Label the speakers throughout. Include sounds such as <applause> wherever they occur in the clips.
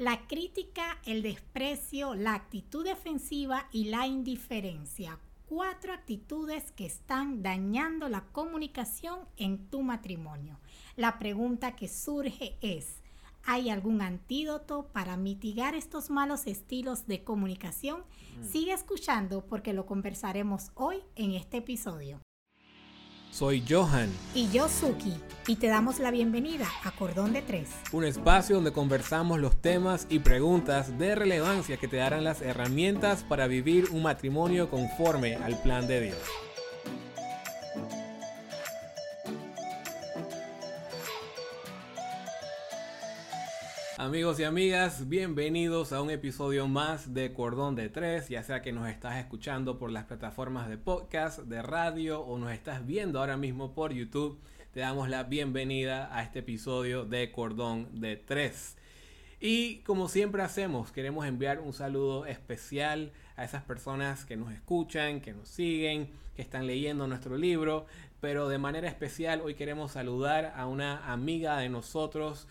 Speaker 1: La crítica, el desprecio, la actitud defensiva y la indiferencia. Cuatro actitudes que están dañando la comunicación en tu matrimonio. La pregunta que surge es, ¿hay algún antídoto para mitigar estos malos estilos de comunicación? Mm. Sigue escuchando porque lo conversaremos hoy en este episodio.
Speaker 2: Soy Johan.
Speaker 1: Y yo Suki. Y te damos la bienvenida a Cordón de Tres.
Speaker 2: Un espacio donde conversamos los temas y preguntas de relevancia que te darán las herramientas para vivir un matrimonio conforme al plan de Dios. Amigos y amigas, bienvenidos a un episodio más de Cordón de Tres, ya sea que nos estás escuchando por las plataformas de podcast, de radio o nos estás viendo ahora mismo por YouTube, te damos la bienvenida a este episodio de Cordón de Tres. Y como siempre hacemos, queremos enviar un saludo especial a esas personas que nos escuchan, que nos siguen, que están leyendo nuestro libro, pero de manera especial hoy queremos saludar a una amiga de nosotros,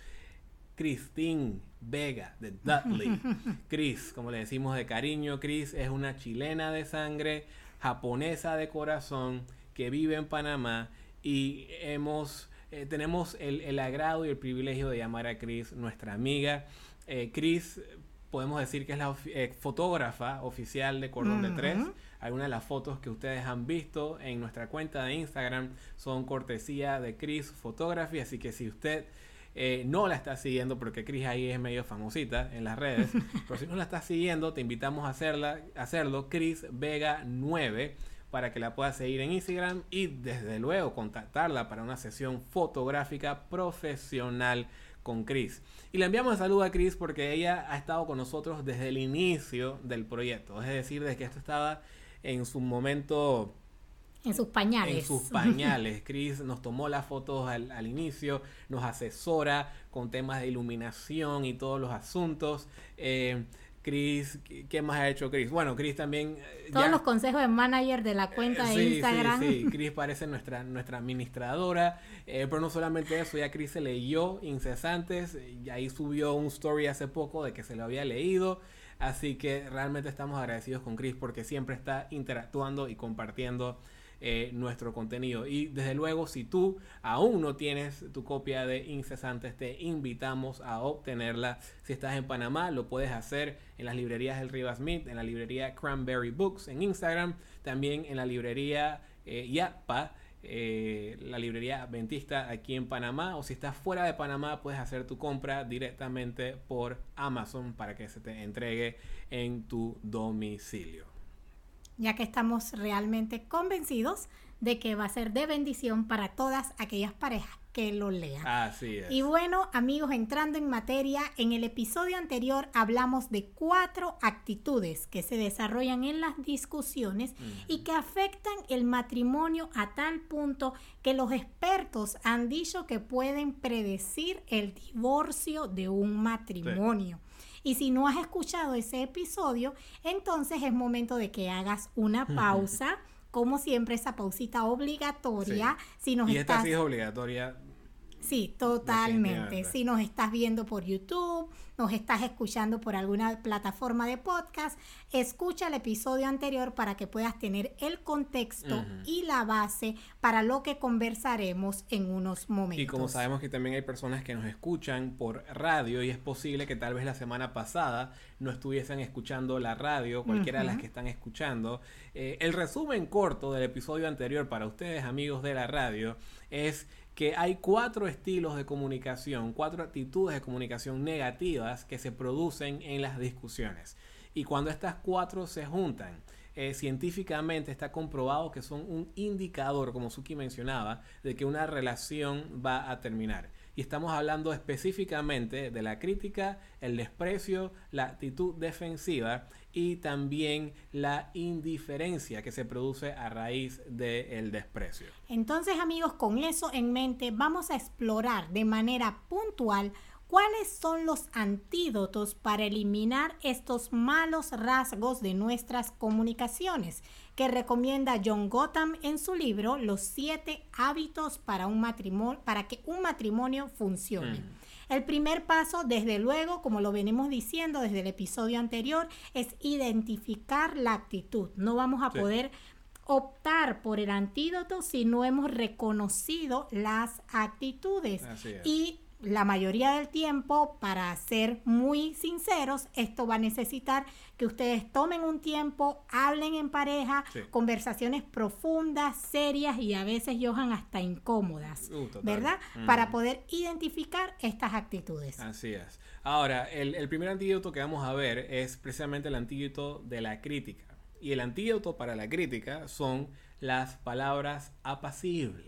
Speaker 2: Christine Vega de Dudley. <laughs> Chris, como le decimos de cariño, Chris es una chilena de sangre, japonesa de corazón, que vive en Panamá y hemos, eh, tenemos el, agrado y el privilegio de llamar a Chris nuestra amiga. Eh, Chris, podemos decir que es la eh, fotógrafa oficial de Cordón de Tres. Algunas de las fotos que ustedes han visto en nuestra cuenta de Instagram son cortesía de Chris Photography, así que si usted eh, no la estás siguiendo porque Chris ahí es medio famosita en las redes. <laughs> pero si no la estás siguiendo, te invitamos a, hacerla, hacerlo Chris Vega 9 para que la puedas seguir en Instagram y desde luego contactarla para una sesión fotográfica profesional con Chris. Y le enviamos un saludo a Chris porque ella ha estado con nosotros desde el inicio del proyecto, es decir, desde que esto estaba en su momento
Speaker 1: en sus pañales.
Speaker 2: En sus pañales. <laughs> Chris nos tomó las fotos al, inicio, nos asesora con temas de iluminación y todos los asuntos. Eh, Chris, ¿qué más ha hecho Chris? Bueno, Chris también...
Speaker 1: Eh, Todos los consejos de manager de la cuenta de Instagram.
Speaker 2: Sí, sí, <laughs> Chris parece nuestra, nuestra administradora, eh, pero no solamente eso, ya Chris se leyó Incesantes, y ahí subió un story hace poco de que se lo había leído, así que realmente estamos agradecidos con Chris porque siempre está interactuando y compartiendo eh, nuestro contenido. Y desde luego, si tú aún no tienes tu copia de Incesantes, te invitamos a obtenerla. Si estás en Panamá, lo puedes hacer en las librerías del Rivas Smith, en la librería Cranberry Books en Instagram, también en la librería eh, Yapa. Eh, la librería Adventista aquí en Panamá o si estás fuera de Panamá puedes hacer tu compra directamente por Amazon para que se te entregue en tu domicilio
Speaker 1: ya que estamos realmente convencidos de que va a ser de bendición para todas aquellas parejas que lo lean.
Speaker 2: Así es.
Speaker 1: Y bueno, amigos, entrando en materia, en el episodio anterior hablamos de cuatro actitudes que se desarrollan en las discusiones y que afectan el matrimonio a tal punto que los expertos han dicho que pueden predecir el divorcio de un matrimonio. Y si no has escuchado ese episodio, entonces es momento de que hagas una pausa. Como siempre, esa pausita obligatoria.
Speaker 2: Si nos y esta sí es obligatoria
Speaker 1: Sí, totalmente. Si nos estás viendo por YouTube, nos estás escuchando por alguna plataforma de podcast, escucha el episodio anterior para que puedas tener el contexto y la base para lo que conversaremos en unos momentos.
Speaker 2: Y como sabemos que también hay personas que nos escuchan por radio y es posible que tal vez la semana pasada no estuviesen escuchando la radio, cualquiera de las que están escuchando, eh, el resumen corto del episodio anterior para ustedes amigos de la radio es que hay cuatro estilos de comunicación, cuatro actitudes de comunicación negativas que se producen en las discusiones. Y cuando estas cuatro se juntan, eh, científicamente está comprobado que son un indicador, como Suki mencionaba, de que una relación va a terminar. Y estamos hablando específicamente de la crítica, el desprecio, la actitud defensiva y también la indiferencia que se produce a raíz del desprecio.
Speaker 1: Entonces amigos, con eso en mente vamos a explorar de manera puntual ¿Cuáles son los antídotos para eliminar estos malos rasgos de nuestras comunicaciones? Que recomienda John Gotham en su libro Los siete hábitos para, un matrimonio, para que un matrimonio funcione. Mm. El primer paso, desde luego, como lo venimos diciendo desde el episodio anterior, es identificar la actitud. No vamos a poder optar por el antídoto si no hemos reconocido las actitudes. Y la mayoría del tiempo, para ser muy sinceros, esto va a necesitar que ustedes tomen un tiempo, hablen en pareja, conversaciones profundas, serias y a veces, Johan, hasta incómodas, uh, ¿verdad? Para poder identificar estas actitudes.
Speaker 2: Así es. Ahora, el, el primer antídoto que vamos a ver es precisamente el antídoto de la crítica. Y el antídoto para la crítica son las palabras apacibles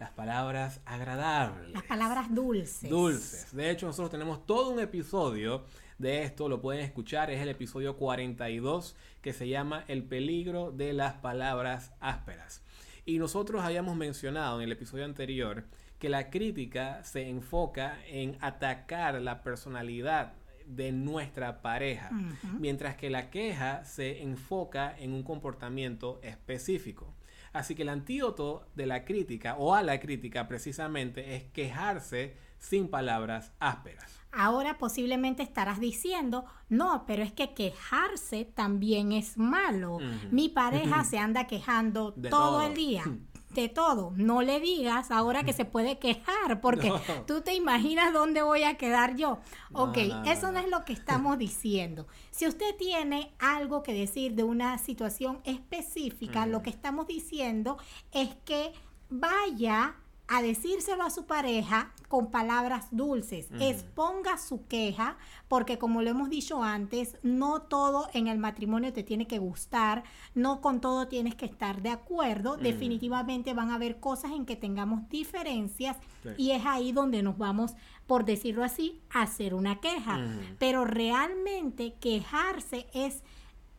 Speaker 2: las palabras agradables.
Speaker 1: Las palabras dulces.
Speaker 2: Dulces. De hecho, nosotros tenemos todo un episodio de esto, lo pueden escuchar, es el episodio 42 que se llama El peligro de las palabras ásperas. Y nosotros habíamos mencionado en el episodio anterior que la crítica se enfoca en atacar la personalidad de nuestra pareja, mientras que la queja se enfoca en un comportamiento específico. Así que el antídoto de la crítica o a la crítica precisamente es quejarse sin palabras ásperas.
Speaker 1: Ahora posiblemente estarás diciendo, no, pero es que quejarse también es malo. Mi pareja se anda quejando todo, el día. de todo. No le digas ahora que se puede quejar, porque tú te imaginas dónde voy a quedar yo. ok, eso no, es lo que estamos diciendo. Si usted tiene algo que decir de una situación específica, lo que estamos diciendo es que vaya a decírselo a su pareja con palabras dulces. Exponga su queja, porque como lo hemos dicho antes, no todo en el matrimonio te tiene que gustar, no con todo tienes que estar de acuerdo. Definitivamente van a haber cosas en que tengamos diferencias y es ahí donde nos vamos, por decirlo así, a hacer una queja. Pero realmente quejarse es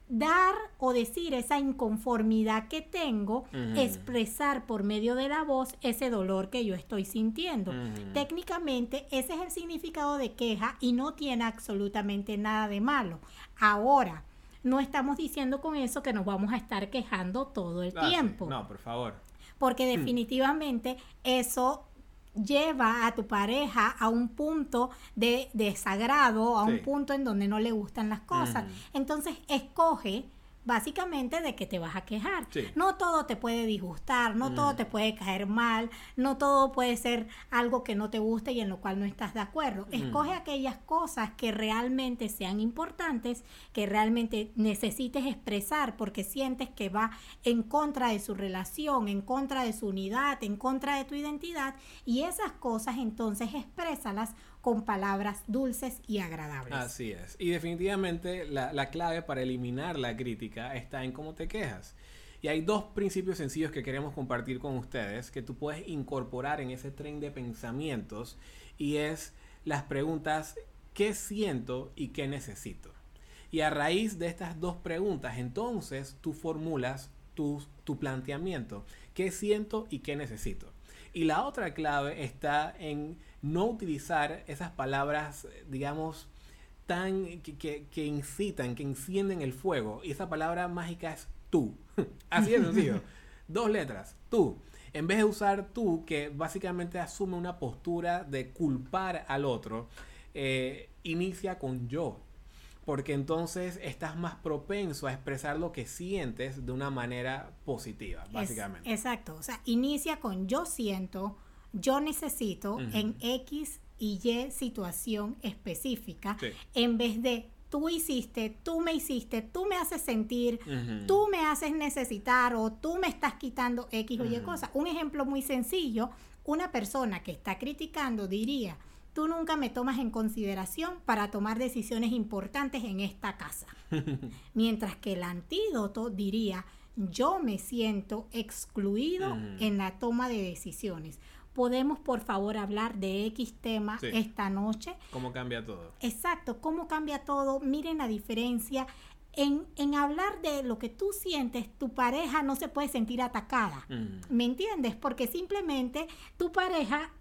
Speaker 1: dar o decir esa inconformidad que tengo, expresar por medio de la voz ese dolor que yo estoy sintiendo. Técnicamente ese es el significado de queja y no tiene absolutamente nada de malo. Ahora, no estamos diciendo con eso que nos vamos a estar quejando todo el ah, tiempo.
Speaker 2: No, por favor.
Speaker 1: Porque hmm. definitivamente eso lleva a tu pareja a un punto de desagrado, a un punto en donde no le gustan las cosas. Entonces, escoge básicamente de que te vas a quejar. No todo te puede disgustar, no todo te puede caer mal, no todo puede ser algo que no te guste y en lo cual no estás de acuerdo. Escoge aquellas cosas que realmente sean importantes, que realmente necesites expresar porque sientes que va en contra de su relación, en contra de su unidad, en contra de tu identidad y esas cosas entonces exprésalas con palabras dulces y agradables.
Speaker 2: Así es. Y definitivamente la, clave para eliminar la crítica está en cómo te quejas. Y hay dos principios sencillos que queremos compartir con ustedes que tú puedes incorporar en ese tren de pensamientos y es las preguntas ¿qué siento y qué necesito? Y a raíz de estas dos preguntas, entonces tú formulas tu, tu planteamiento. ¿Qué siento y qué necesito? Y la otra clave está en no utilizar esas palabras, digamos, tan que, que, incitan, que encienden el fuego. Y esa palabra mágica es tú. <laughs> Así de sencillo. Dos letras, tú. En vez de usar tú, que básicamente asume una postura de culpar al otro, eh, inicia con yo. Porque entonces estás más propenso a expresar lo que sientes de una manera positiva, básicamente.
Speaker 1: exacto. O sea, inicia con yo siento, yo necesito en X y Y situación específica, en vez de tú hiciste, tú me hiciste, tú me haces sentir, tú me haces necesitar o tú me estás quitando X o Y cosas. Un ejemplo muy sencillo, una persona que está criticando diría, tú nunca me tomas en consideración para tomar decisiones importantes en esta casa. <laughs> Mientras que el antídoto diría, yo me siento excluido en la toma de decisiones podemos por favor hablar de X tema esta noche.
Speaker 2: ¿Cómo cambia todo?
Speaker 1: Exacto, cómo cambia todo. Miren la diferencia. En, en, hablar de lo que tú sientes, tu pareja no se puede sentir atacada. ¿Me entiendes? Porque simplemente tu pareja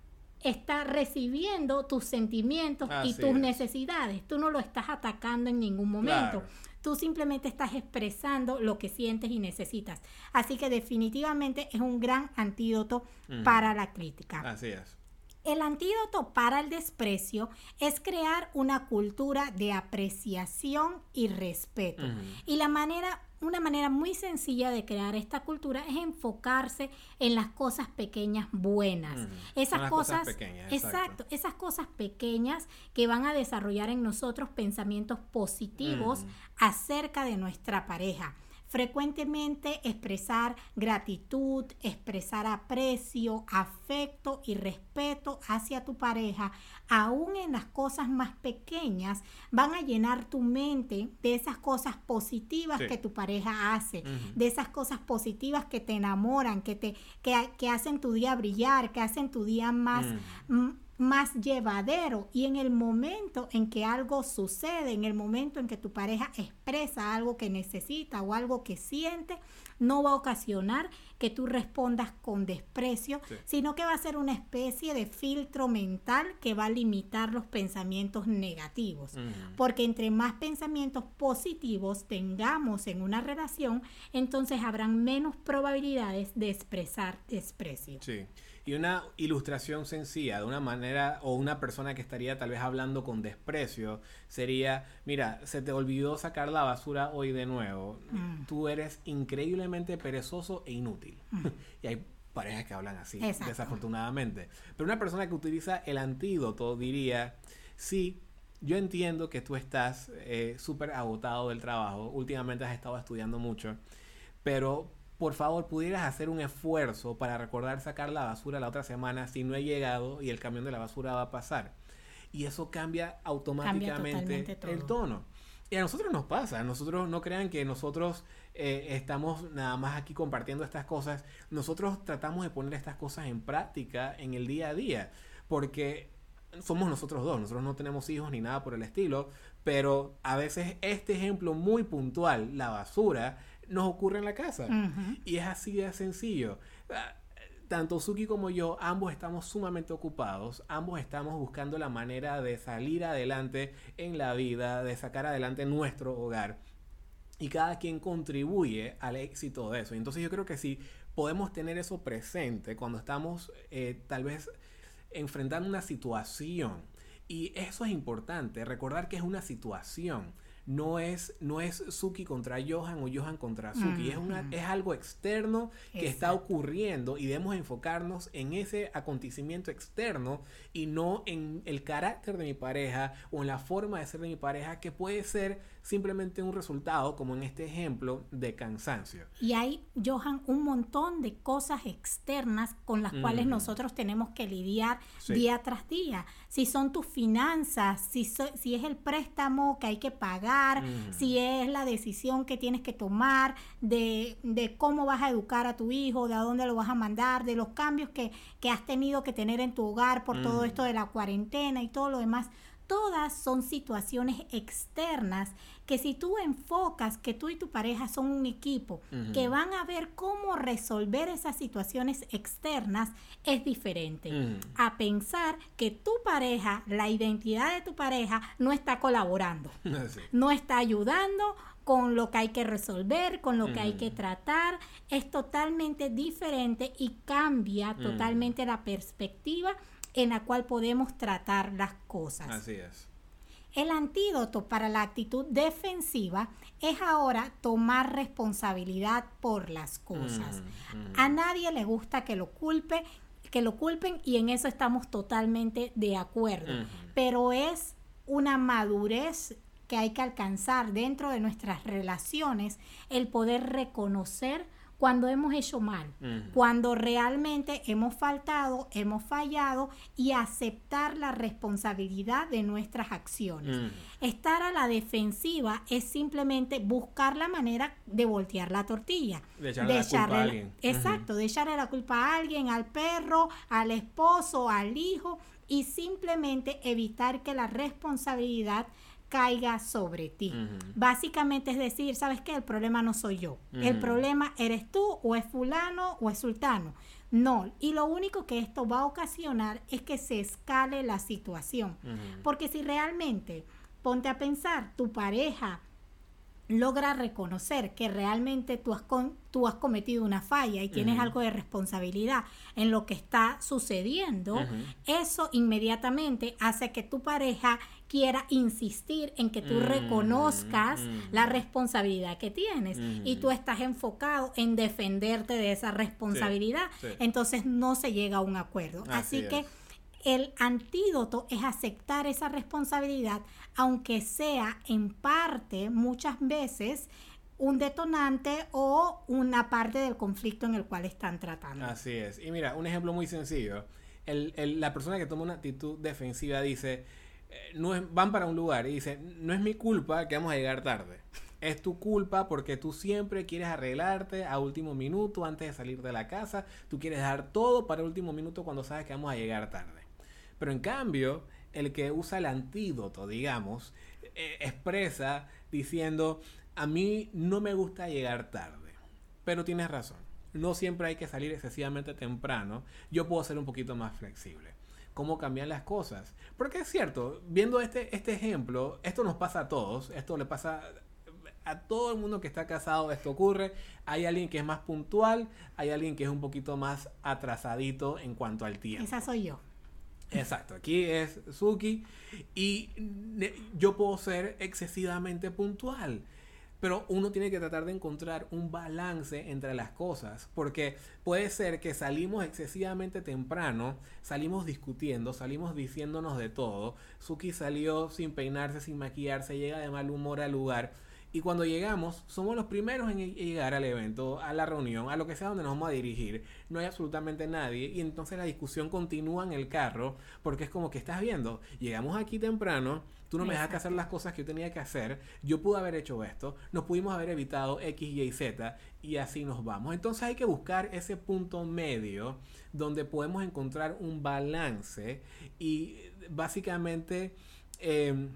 Speaker 1: está recibiendo tus sentimientos y tus necesidades. Tú no lo estás atacando en ningún momento. Tú simplemente estás expresando lo que sientes y necesitas. Así que definitivamente es un gran antídoto para la crítica.
Speaker 2: Así es.
Speaker 1: El antídoto para el desprecio es crear una cultura de apreciación y respeto. Y la manera, una manera muy sencilla de crear esta cultura es enfocarse en las cosas pequeñas buenas. Esas cosas, pequeñas, exacto. esas cosas pequeñas que van a desarrollar en nosotros pensamientos positivos acerca de nuestra pareja Frecuentemente expresar gratitud, expresar aprecio, afecto y respeto hacia tu pareja, aún en las cosas más pequeñas, van a llenar tu mente de esas cosas positivas que tu pareja hace, de esas cosas positivas que te enamoran, que, te, que, hacen tu día brillar, que hacen tu día más más llevadero y en el momento en que algo sucede, en el momento en que tu pareja expresa algo que necesita o algo que siente, no va a ocasionar que tú respondas con desprecio, sino que va a ser una especie de filtro mental que va a limitar los pensamientos negativos. Porque entre más pensamientos positivos tengamos en una relación, entonces habrán menos probabilidades de expresar desprecio.
Speaker 2: Sí. Y una ilustración sencilla de una manera o una persona que estaría tal vez hablando con desprecio sería, mira, se te olvidó sacar la basura hoy de nuevo. Mm. Tú eres increíblemente perezoso e inútil. Mm. <laughs> y hay parejas que hablan así, desafortunadamente. Pero una persona que utiliza el antídoto diría, sí, yo entiendo que tú estás eh, súper agotado del trabajo, últimamente has estado estudiando mucho, pero por favor pudieras hacer un esfuerzo para recordar sacar la basura la otra semana si no he llegado y el camión de la basura va a pasar. Y eso cambia automáticamente el tono. Y a nosotros nos pasa, nosotros no crean que nosotros eh, estamos nada más aquí compartiendo estas cosas, nosotros tratamos de poner estas cosas en práctica en el día a día, porque somos nosotros dos, nosotros no tenemos hijos ni nada por el estilo, pero a veces este ejemplo muy puntual, la basura, nos ocurre en la casa. Y es así de sencillo. Ah, tanto Suki como yo, ambos estamos sumamente ocupados, ambos estamos buscando la manera de salir adelante en la vida, de sacar adelante nuestro hogar. Y cada quien contribuye al éxito de eso. Entonces yo creo que si podemos tener eso presente cuando estamos eh, tal vez enfrentando una situación. Y eso es importante, recordar que es una situación no es, no es Suki contra Johan o Johan contra Suki, es, una, es algo externo que está ocurriendo y debemos enfocarnos en ese acontecimiento externo y no en el carácter de mi pareja o en la forma de ser de mi pareja que puede ser simplemente un resultado, como en este ejemplo, de cansancio.
Speaker 1: Y hay, Johan, un montón de cosas externas con las cuales nosotros tenemos que lidiar día tras día. Si son tus finanzas, si, si es el préstamo que hay que pagar, si es la decisión que tienes que tomar de, de, cómo vas a educar a tu hijo, de a dónde lo vas a mandar, de los cambios que, que has tenido que tener en tu hogar por todo esto de la cuarentena y todo lo demás todas son situaciones externas que si tú enfocas que tú y tu pareja son un equipo, que van a ver cómo resolver esas situaciones externas, es diferente. A pensar que tu pareja, la identidad de tu pareja, no está colaborando, <laughs> no está ayudando con lo que hay que resolver, con lo que hay que tratar, es totalmente diferente y cambia totalmente la perspectiva en la cual podemos tratar las cosas.
Speaker 2: Así es.
Speaker 1: El antídoto para la actitud defensiva es ahora tomar responsabilidad por las cosas. Mm, mm. A nadie le gusta que lo culpe, que lo culpen y en eso estamos totalmente de acuerdo. Pero es una madurez que hay que alcanzar dentro de nuestras relaciones el poder reconocer cuando hemos hecho mal, cuando realmente hemos faltado, hemos fallado y aceptar la responsabilidad de nuestras acciones. Estar a la defensiva es simplemente buscar la manera de voltear la tortilla.
Speaker 2: De echarle, la culpa a alguien.
Speaker 1: Exacto, de echarle la culpa a alguien, al perro, al esposo, al hijo y simplemente evitar que la responsabilidad caiga sobre ti. Básicamente es decir, ¿sabes qué? El problema no soy yo. El problema eres tú o es fulano o es sultano. No, y lo único que esto va a ocasionar es que se escale la situación. Porque si realmente, ponte a pensar, tu pareja logra reconocer que realmente tú has, con, tú has cometido una falla y tienes algo de responsabilidad en lo que está sucediendo, eso inmediatamente hace que tu pareja quiera insistir en que tú reconozcas la responsabilidad que tienes y tú estás enfocado en defenderte de esa responsabilidad, entonces no se llega a un acuerdo. Así, que el antídoto es aceptar esa responsabilidad, aunque sea en parte, muchas veces, un detonante o una parte del conflicto en el cual están tratando.
Speaker 2: Así es. Y mira, un ejemplo muy sencillo. la persona que toma una actitud defensiva dice, no es, van para un lugar y dice, no es mi culpa que vamos a llegar tarde. Es tu culpa porque tú siempre quieres arreglarte a último minuto antes de salir de la casa. Tú quieres dar todo para el último minuto cuando sabes que vamos a llegar tarde. Pero en cambio, el que usa el antídoto, digamos, eh, expresa diciendo, a mí no me gusta llegar tarde. Pero tienes razón, no siempre hay que salir excesivamente temprano. Yo puedo ser un poquito más flexible. ¿Cómo cambian las cosas? Porque es cierto, viendo este, este ejemplo, esto nos pasa a todos, esto le pasa a todo el mundo que está casado esto ocurre. Hay alguien que es más puntual, hay alguien que es un poquito más atrasadito en cuanto al tiempo.
Speaker 1: Esa soy yo.
Speaker 2: Exacto, aquí es Suki y yo puedo ser excesivamente puntual, pero uno tiene que tratar de encontrar un balance entre las cosas, porque puede ser que salimos excesivamente temprano, salimos discutiendo, salimos diciéndonos de todo, Suki salió sin peinarse, sin maquillarse, llega de mal humor al lugar y cuando llegamos, somos los primeros en llegar al evento, a la reunión, a lo que sea donde nos vamos a dirigir. No hay absolutamente nadie. Y entonces la discusión continúa en el carro, porque es como que estás viendo, llegamos aquí temprano, tú no me dejaste hacer las cosas que yo tenía que hacer, yo pude haber hecho esto, nos pudimos haber evitado X, Y, Z, y así nos vamos. Entonces hay que buscar ese punto medio donde podemos encontrar un balance y básicamente... Eh,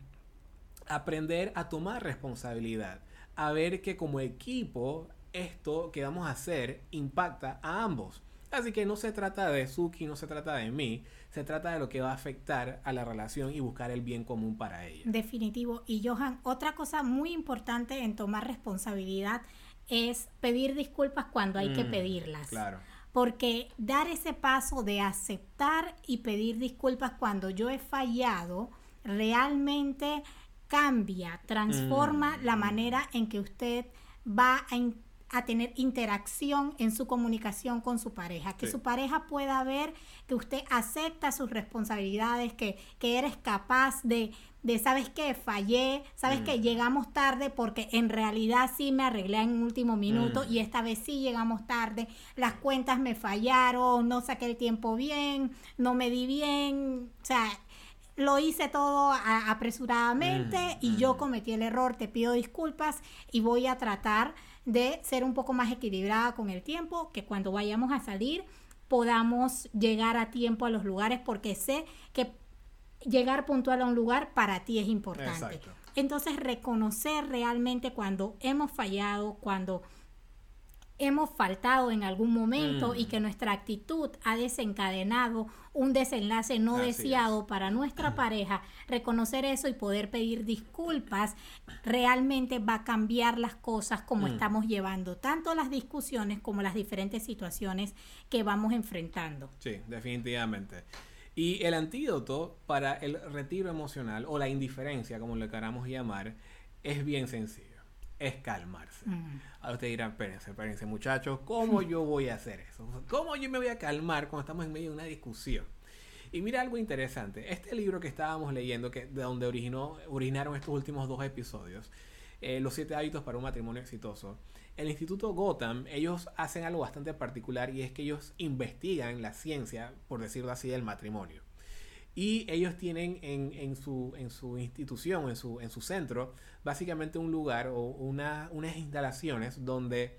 Speaker 2: aprender a tomar responsabilidad, a ver que como equipo esto que vamos a hacer impacta a ambos. Así que no se trata de Suki, no se trata de mí, se trata de lo que va a afectar a la relación y buscar el bien común para ella.
Speaker 1: Definitivo. Y Johan, otra cosa muy importante en tomar responsabilidad es pedir disculpas cuando hay que mm, pedirlas.
Speaker 2: Claro.
Speaker 1: Porque dar ese paso de aceptar y pedir disculpas cuando yo he fallado realmente cambia, transforma la mm. manera en que usted va a, tener interacción en su comunicación con su pareja, que su pareja pueda ver que usted acepta sus responsabilidades, que, que eres capaz de, de, ¿sabes qué? Fallé, ¿sabes que mm. Llegamos tarde porque en realidad sí me arreglé en último minuto mm. y esta vez sí llegamos tarde, las cuentas me fallaron, no saqué el tiempo bien, no me di bien, o sea, lo hice todo apresuradamente mm, y yo mm. cometí el error, te pido disculpas y voy a tratar de ser un poco más equilibrada con el tiempo, que cuando vayamos a salir podamos llegar a tiempo a los lugares porque sé que llegar puntual a un lugar para ti es importante. Entonces reconocer realmente cuando hemos fallado, cuando hemos faltado en algún momento y mm. que nuestra actitud ha desencadenado un desenlace no deseado para nuestra pareja, reconocer eso y poder pedir disculpas realmente va a cambiar las cosas como mm. estamos llevando, tanto las discusiones como las diferentes situaciones que vamos enfrentando.
Speaker 2: Sí, definitivamente. Y el antídoto para el retiro emocional o la indiferencia, como le queramos llamar, es bien sencillo es calmarse. Ahora usted dirá, espérense, espérense muchachos, ¿cómo <laughs> yo voy a hacer eso? ¿Cómo yo me voy a calmar cuando estamos en medio de una discusión? Y mira algo interesante, este libro que estábamos leyendo, que de donde originó, originaron estos últimos dos episodios, eh, Los siete hábitos para un matrimonio exitoso, el Instituto Gotham, ellos hacen algo bastante particular y es que ellos investigan la ciencia, por decirlo así, del matrimonio. Y ellos tienen en, en, su, en su institución, en su, en su centro, básicamente un lugar o una, unas instalaciones donde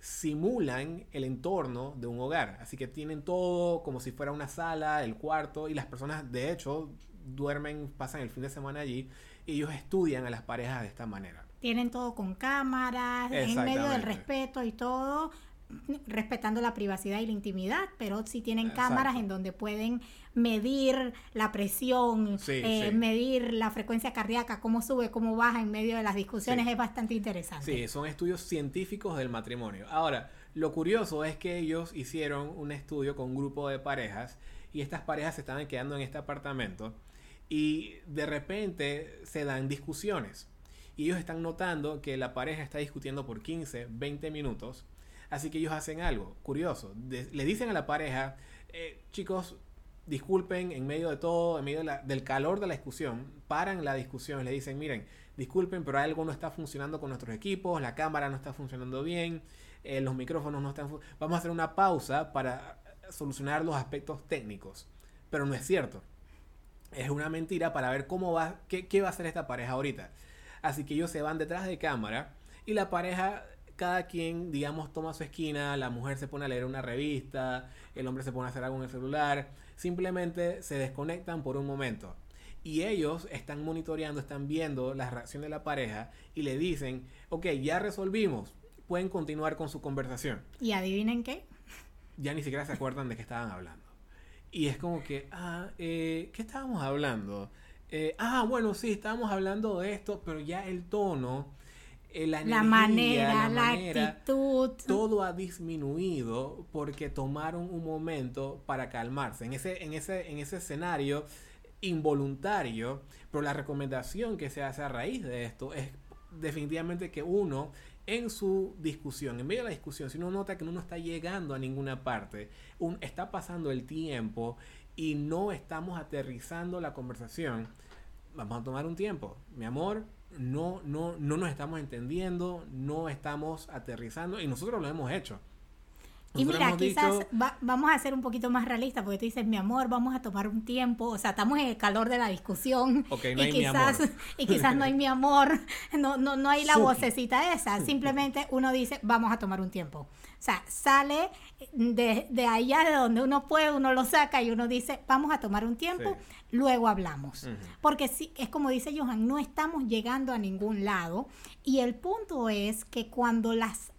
Speaker 2: simulan el entorno de un hogar. Así que tienen todo como si fuera una sala, el cuarto, y las personas de hecho duermen, pasan el fin de semana allí, y ellos estudian a las parejas de esta manera.
Speaker 1: Tienen todo con cámaras, en medio del respeto y todo, respetando la privacidad y la intimidad, pero sí tienen cámaras en donde pueden medir la presión, eh, medir la frecuencia cardíaca, cómo sube, cómo baja en medio de las discusiones, es bastante interesante.
Speaker 2: Sí, son estudios científicos del matrimonio. Ahora, lo curioso es que ellos hicieron un estudio con un grupo de parejas y estas parejas se estaban quedando en este apartamento y de repente se dan discusiones. Y ellos están notando que la pareja está discutiendo por 15, 20 minutos. Así que ellos hacen algo curioso. le dicen a la pareja, eh, chicos, disculpen en medio de todo, en medio del calor de la discusión, paran la discusión, le dicen, miren, disculpen, pero algo no está funcionando con nuestros equipos, la cámara no está funcionando bien, eh, los micrófonos no están... Vamos a hacer una pausa para solucionar los aspectos técnicos. Pero no es cierto. Es una mentira para ver cómo va, qué, qué va a hacer esta pareja ahorita. Así que ellos se van detrás de cámara y la pareja cada quien, digamos, toma su esquina, la mujer se pone a leer una revista, el hombre se pone a hacer algo en el celular, simplemente se desconectan por un momento. Y ellos están monitoreando, están viendo la reacción de la pareja y le dicen, ok, ya resolvimos, pueden continuar con su conversación.
Speaker 1: ¿Y adivinen qué?
Speaker 2: Ya ni siquiera se acuerdan de qué estaban hablando. Y es como que, ah, eh, ¿qué estábamos hablando? Eh, ah, bueno, sí, estábamos hablando de esto, pero ya el tono eh, la, manera, la, actitud. Todo ha disminuido porque tomaron un momento para calmarse. En ese, en ese, en ese escenario involuntario, pero la recomendación que se hace a raíz de esto es definitivamente que uno en su discusión, en medio de la discusión, si uno nota que uno no está llegando a ninguna parte, un, está pasando el tiempo y no estamos aterrizando la conversación, vamos a tomar un tiempo. Mi amor, no, no, no nos estamos entendiendo, no estamos aterrizando y nosotros lo hemos hecho.
Speaker 1: Y mira, quizás vamos a ser un poquito más realistas, porque tú dices, mi amor, vamos a tomar un tiempo, o sea, estamos en el calor de la discusión y, quizás, y quizás no hay mi amor, no, no, no hay la vocecita esa, simplemente uno dice, vamos a tomar un tiempo. O sea, sale de, de, allá de donde uno puede, uno lo saca y uno dice, vamos a tomar un tiempo, luego hablamos. Porque si, es como dice Johan, no estamos llegando a ningún lado. Y el punto es que cuando las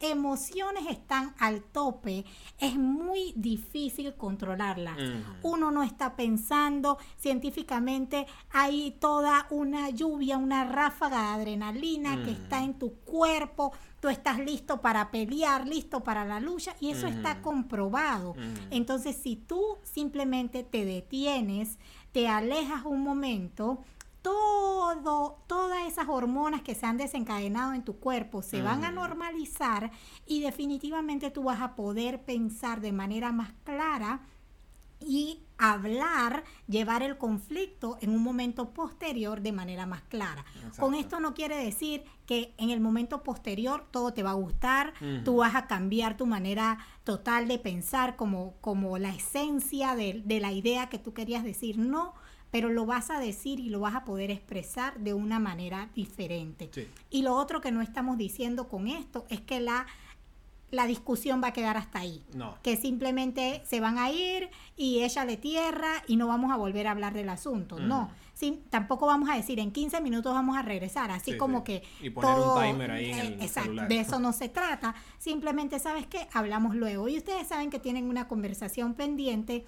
Speaker 1: emociones están al tope, es muy difícil controlarlas. Uno no está pensando científicamente, hay toda una lluvia, una ráfaga de adrenalina que está en tu cuerpo, tú estás listo para pelear, listo para la lucha y eso está comprobado. Entonces, si tú simplemente te detienes, te alejas un momento, todo, todas esas hormonas que se han desencadenado en tu cuerpo se van a normalizar y definitivamente tú vas a poder pensar de manera más clara y hablar, llevar el conflicto en un momento posterior de manera más clara. Con esto no quiere decir que en el momento posterior todo te va a gustar, tú vas a cambiar tu manera total de pensar como, como la esencia de, de la idea que tú querías decir. No, pero lo vas a decir y lo vas a poder expresar de una manera diferente. Y lo otro que no estamos diciendo con esto es que la, la discusión va a quedar hasta ahí. No. Que simplemente se van a ir y ella le tierra y no vamos a volver a hablar del asunto. No. Sí, tampoco vamos a decir en 15 minutos vamos a regresar, así como que
Speaker 2: y poner un timer ahí en el
Speaker 1: exacto, de eso <laughs> no se trata, simplemente sabes qué, hablamos luego y ustedes saben que tienen una conversación pendiente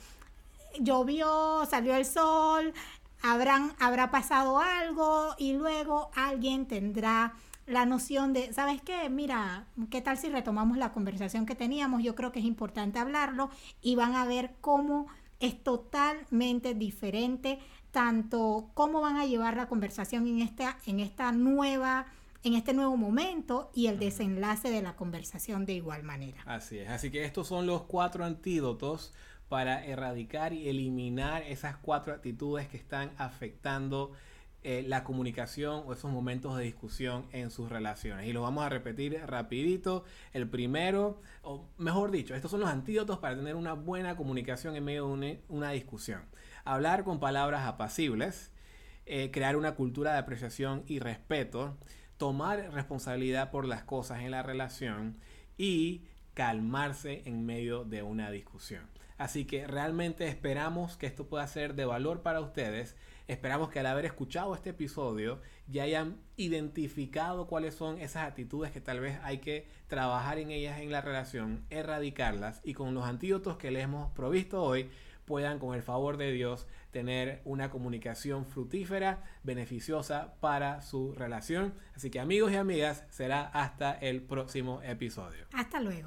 Speaker 1: llovió, salió el sol, habrán, habrá pasado algo y luego alguien tendrá la noción de, ¿sabes qué? Mira, ¿qué tal si retomamos la conversación que teníamos? Yo creo que es importante hablarlo y van a ver cómo es totalmente diferente, tanto cómo van a llevar la conversación en esta, en esta nueva en este nuevo momento y el desenlace de la conversación de igual manera.
Speaker 2: Así es, así que estos son los cuatro antídotos para erradicar y eliminar esas cuatro actitudes que están afectando eh, la comunicación o esos momentos de discusión en sus relaciones. Y lo vamos a repetir rapidito. El primero, o mejor dicho, estos son los antídotos para tener una buena comunicación en medio de una, discusión. Hablar con palabras apacibles, eh, crear una cultura de apreciación y respeto, tomar responsabilidad por las cosas en la relación y calmarse en medio de una discusión. Así que realmente esperamos que esto pueda ser de valor para ustedes. Esperamos que al haber escuchado este episodio ya hayan identificado cuáles son esas actitudes que tal vez hay que trabajar en ellas en la relación, erradicarlas y con los antídotos que les hemos provisto hoy puedan con el favor de Dios tener una comunicación fructífera, beneficiosa para su relación. Así que amigos y amigas, será hasta el próximo episodio.
Speaker 1: Hasta luego.